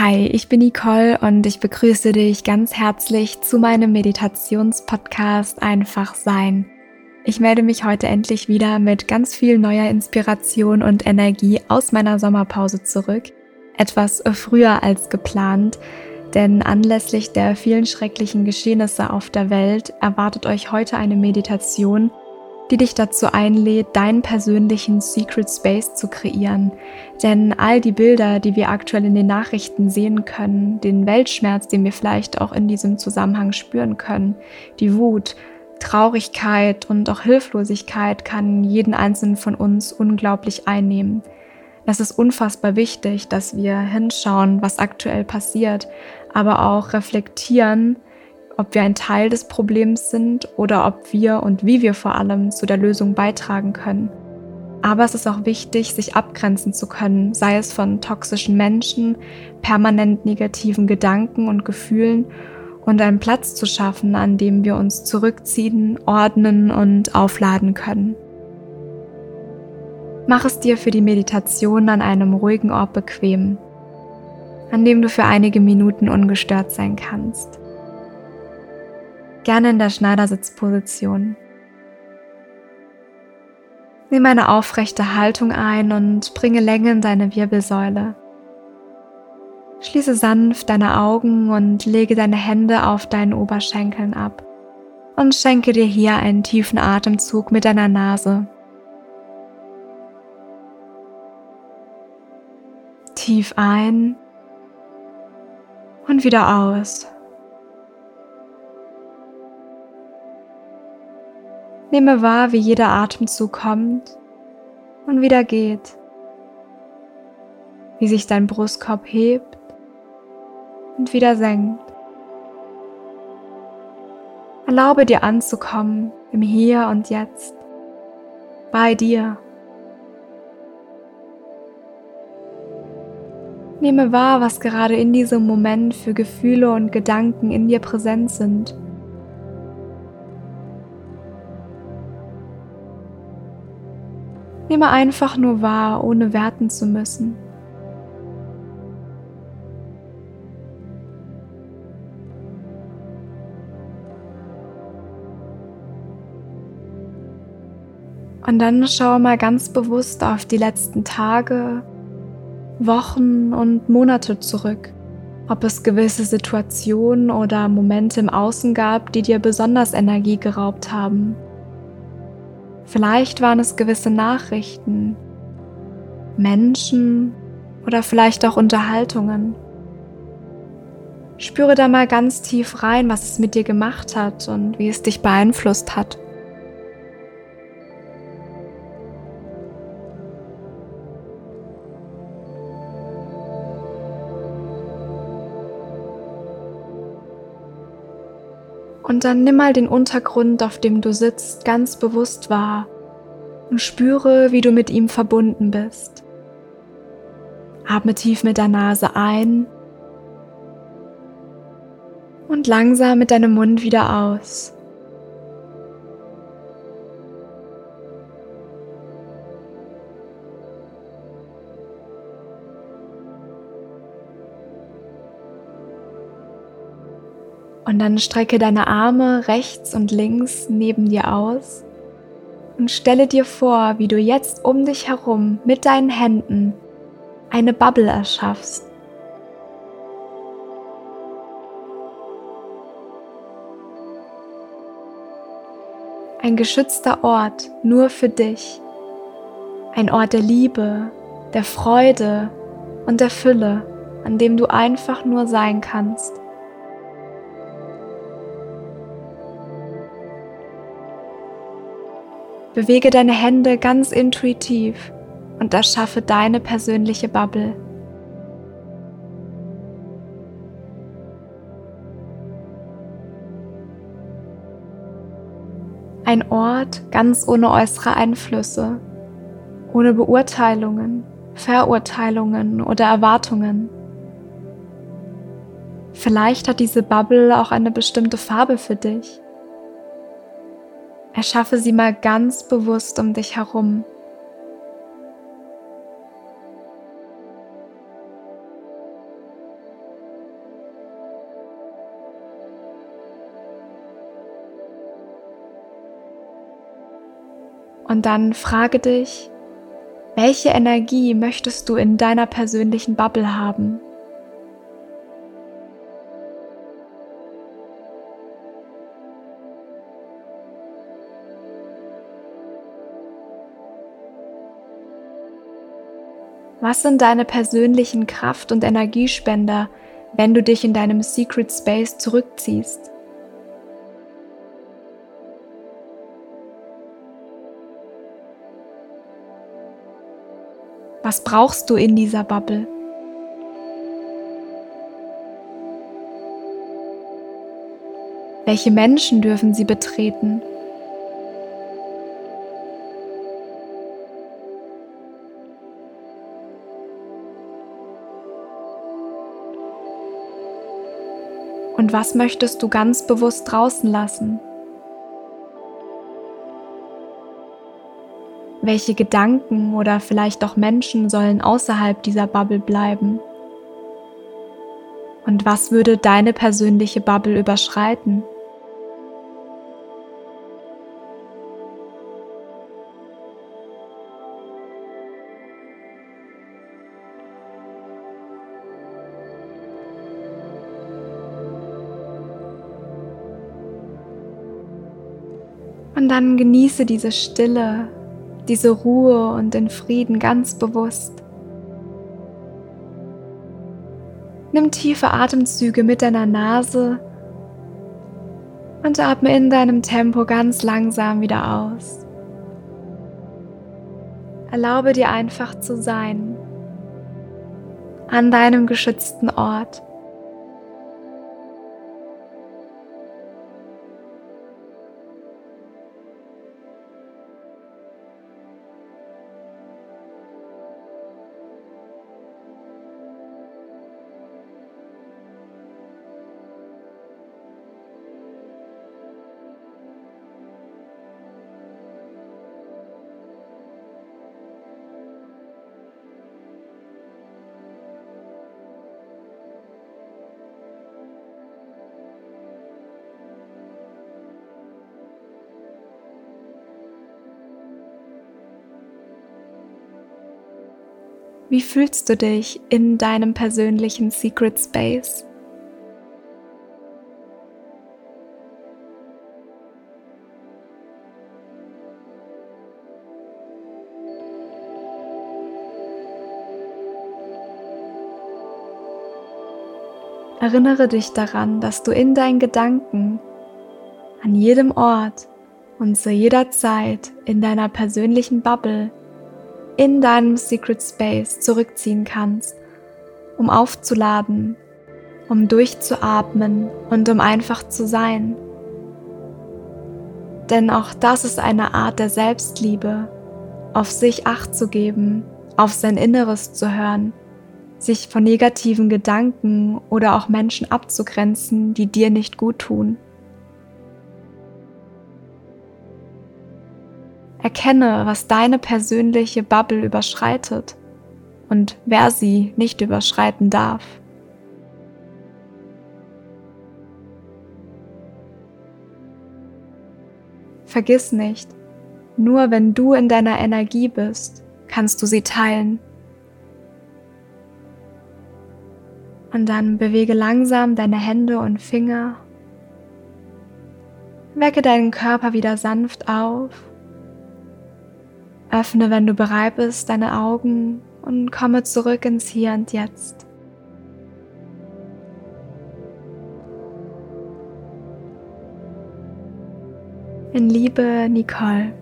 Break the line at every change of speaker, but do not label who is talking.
Hi, ich bin Nicole und ich begrüße dich ganz herzlich zu meinem Meditationspodcast Einfach Sein. Ich melde mich heute endlich wieder mit ganz viel neuer Inspiration und Energie aus meiner Sommerpause zurück. Etwas früher als geplant, denn anlässlich der vielen schrecklichen Geschehnisse auf der Welt erwartet euch heute eine Meditation, die dich dazu einlädt, deinen persönlichen Secret Space zu kreieren. Denn all die Bilder, die wir aktuell in den Nachrichten sehen können, den Weltschmerz, den wir vielleicht auch in diesem Zusammenhang spüren können, die Wut, Traurigkeit und auch Hilflosigkeit kann jeden einzelnen von uns unglaublich einnehmen. Es ist unfassbar wichtig, dass wir hinschauen, was aktuell passiert, aber auch reflektieren, ob wir ein Teil des Problems sind oder ob wir und wie wir vor allem zu der Lösung beitragen können. Aber es ist auch wichtig, sich abgrenzen zu können, sei es von toxischen Menschen, permanent negativen Gedanken und Gefühlen und einen Platz zu schaffen, an dem wir uns zurückziehen, ordnen und aufladen können. Mach es dir für die Meditation an einem ruhigen Ort bequem, an dem du für einige Minuten ungestört sein kannst gerne in der Schneidersitzposition. Nimm eine aufrechte Haltung ein und bringe Länge in deine Wirbelsäule. Schließe sanft deine Augen und lege deine Hände auf deinen Oberschenkeln ab und schenke dir hier einen tiefen Atemzug mit deiner Nase. Tief ein und wieder aus. Nehme wahr, wie jeder Atemzug kommt und wieder geht, wie sich dein Brustkorb hebt und wieder senkt. Erlaube dir anzukommen im Hier und Jetzt, bei dir. Nehme wahr, was gerade in diesem Moment für Gefühle und Gedanken in dir präsent sind. Nehme einfach nur wahr, ohne werten zu müssen. Und dann schau mal ganz bewusst auf die letzten Tage, Wochen und Monate zurück. Ob es gewisse Situationen oder Momente im Außen gab, die dir besonders Energie geraubt haben. Vielleicht waren es gewisse Nachrichten, Menschen oder vielleicht auch Unterhaltungen. Spüre da mal ganz tief rein, was es mit dir gemacht hat und wie es dich beeinflusst hat. Und dann nimm mal den Untergrund, auf dem du sitzt, ganz bewusst wahr und spüre, wie du mit ihm verbunden bist. Atme tief mit der Nase ein und langsam mit deinem Mund wieder aus. Und dann strecke deine Arme rechts und links neben dir aus und stelle dir vor, wie du jetzt um dich herum mit deinen Händen eine Bubble erschaffst. Ein geschützter Ort nur für dich. Ein Ort der Liebe, der Freude und der Fülle, an dem du einfach nur sein kannst. Bewege deine Hände ganz intuitiv und erschaffe deine persönliche Bubble. Ein Ort ganz ohne äußere Einflüsse, ohne Beurteilungen, Verurteilungen oder Erwartungen. Vielleicht hat diese Bubble auch eine bestimmte Farbe für dich. Erschaffe sie mal ganz bewusst um dich herum. Und dann frage dich, welche Energie möchtest du in deiner persönlichen Bubble haben? Was sind deine persönlichen Kraft- und Energiespender, wenn du dich in deinem Secret Space zurückziehst? Was brauchst du in dieser Bubble? Welche Menschen dürfen sie betreten? Und was möchtest du ganz bewusst draußen lassen? Welche Gedanken oder vielleicht auch Menschen sollen außerhalb dieser Bubble bleiben? Und was würde deine persönliche Bubble überschreiten? Und dann genieße diese Stille, diese Ruhe und den Frieden ganz bewusst. Nimm tiefe Atemzüge mit deiner Nase und atme in deinem Tempo ganz langsam wieder aus. Erlaube dir einfach zu sein an deinem geschützten Ort. Wie fühlst du dich in deinem persönlichen Secret Space? Erinnere dich daran, dass du in deinen Gedanken an jedem Ort und zu jeder Zeit in deiner persönlichen Bubble in deinem Secret Space zurückziehen kannst, um aufzuladen, um durchzuatmen und um einfach zu sein. Denn auch das ist eine Art der Selbstliebe, auf sich acht zu geben, auf sein Inneres zu hören, sich von negativen Gedanken oder auch Menschen abzugrenzen, die dir nicht gut tun. Erkenne, was deine persönliche Bubble überschreitet und wer sie nicht überschreiten darf. Vergiss nicht, nur wenn du in deiner Energie bist, kannst du sie teilen. Und dann bewege langsam deine Hände und Finger. Wecke deinen Körper wieder sanft auf Öffne, wenn du bereit bist, deine Augen und komme zurück ins Hier und Jetzt. In Liebe, Nicole.